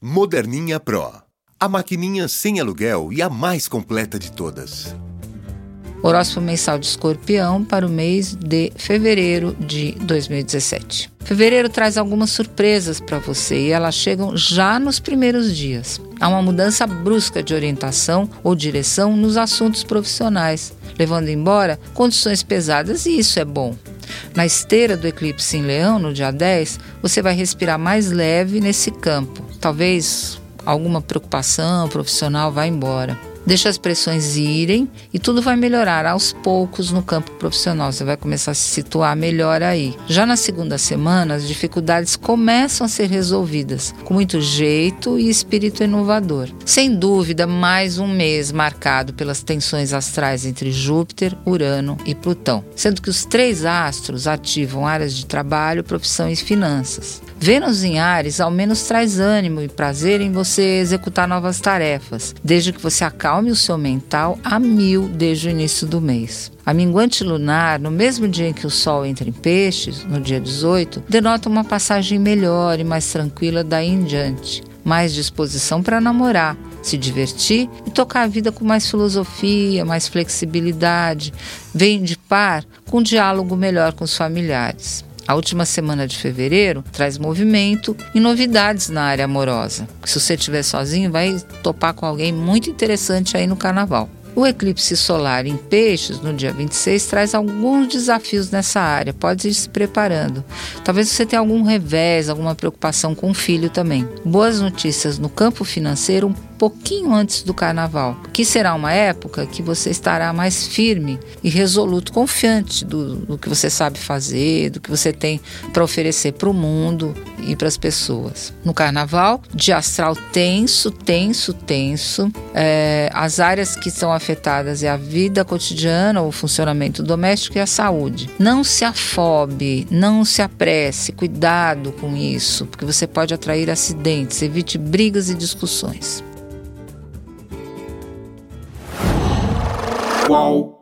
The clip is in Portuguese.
Moderninha Pro. A maquininha sem aluguel e a mais completa de todas. Horóscopo mensal de escorpião para o mês de fevereiro de 2017. Fevereiro traz algumas surpresas para você e elas chegam já nos primeiros dias. Há uma mudança brusca de orientação ou direção nos assuntos profissionais, levando embora condições pesadas e isso é bom. Na esteira do eclipse em Leão, no dia 10, você vai respirar mais leve nesse campo. Talvez alguma preocupação profissional vá embora. Deixa as pressões irem e tudo vai melhorar aos poucos no campo profissional. Você vai começar a se situar melhor aí. Já na segunda semana, as dificuldades começam a ser resolvidas com muito jeito e espírito inovador. Sem dúvida, mais um mês marcado pelas tensões astrais entre Júpiter, Urano e Plutão, sendo que os três astros ativam áreas de trabalho, profissão e finanças. Vênus em Ares ao menos traz ânimo e prazer em você executar novas tarefas, desde que você acalme o seu mental a mil desde o início do mês. A minguante lunar, no mesmo dia em que o Sol entra em peixes, no dia 18, denota uma passagem melhor e mais tranquila daí em diante. Mais disposição para namorar, se divertir e tocar a vida com mais filosofia, mais flexibilidade. Vem de par com um diálogo melhor com os familiares. A última semana de fevereiro traz movimento e novidades na área amorosa. Se você estiver sozinho, vai topar com alguém muito interessante aí no carnaval. O eclipse solar em Peixes, no dia 26, traz alguns desafios nessa área. Pode ir se preparando. Talvez você tenha algum revés, alguma preocupação com o filho também. Boas notícias no campo financeiro, pouquinho antes do carnaval, que será uma época que você estará mais firme e resoluto, confiante do, do que você sabe fazer, do que você tem para oferecer para o mundo e para as pessoas. No carnaval, de astral tenso, tenso, tenso, é, as áreas que são afetadas é a vida cotidiana, o funcionamento doméstico e a saúde. Não se afobe, não se apresse, cuidado com isso, porque você pode atrair acidentes, evite brigas e discussões. qual.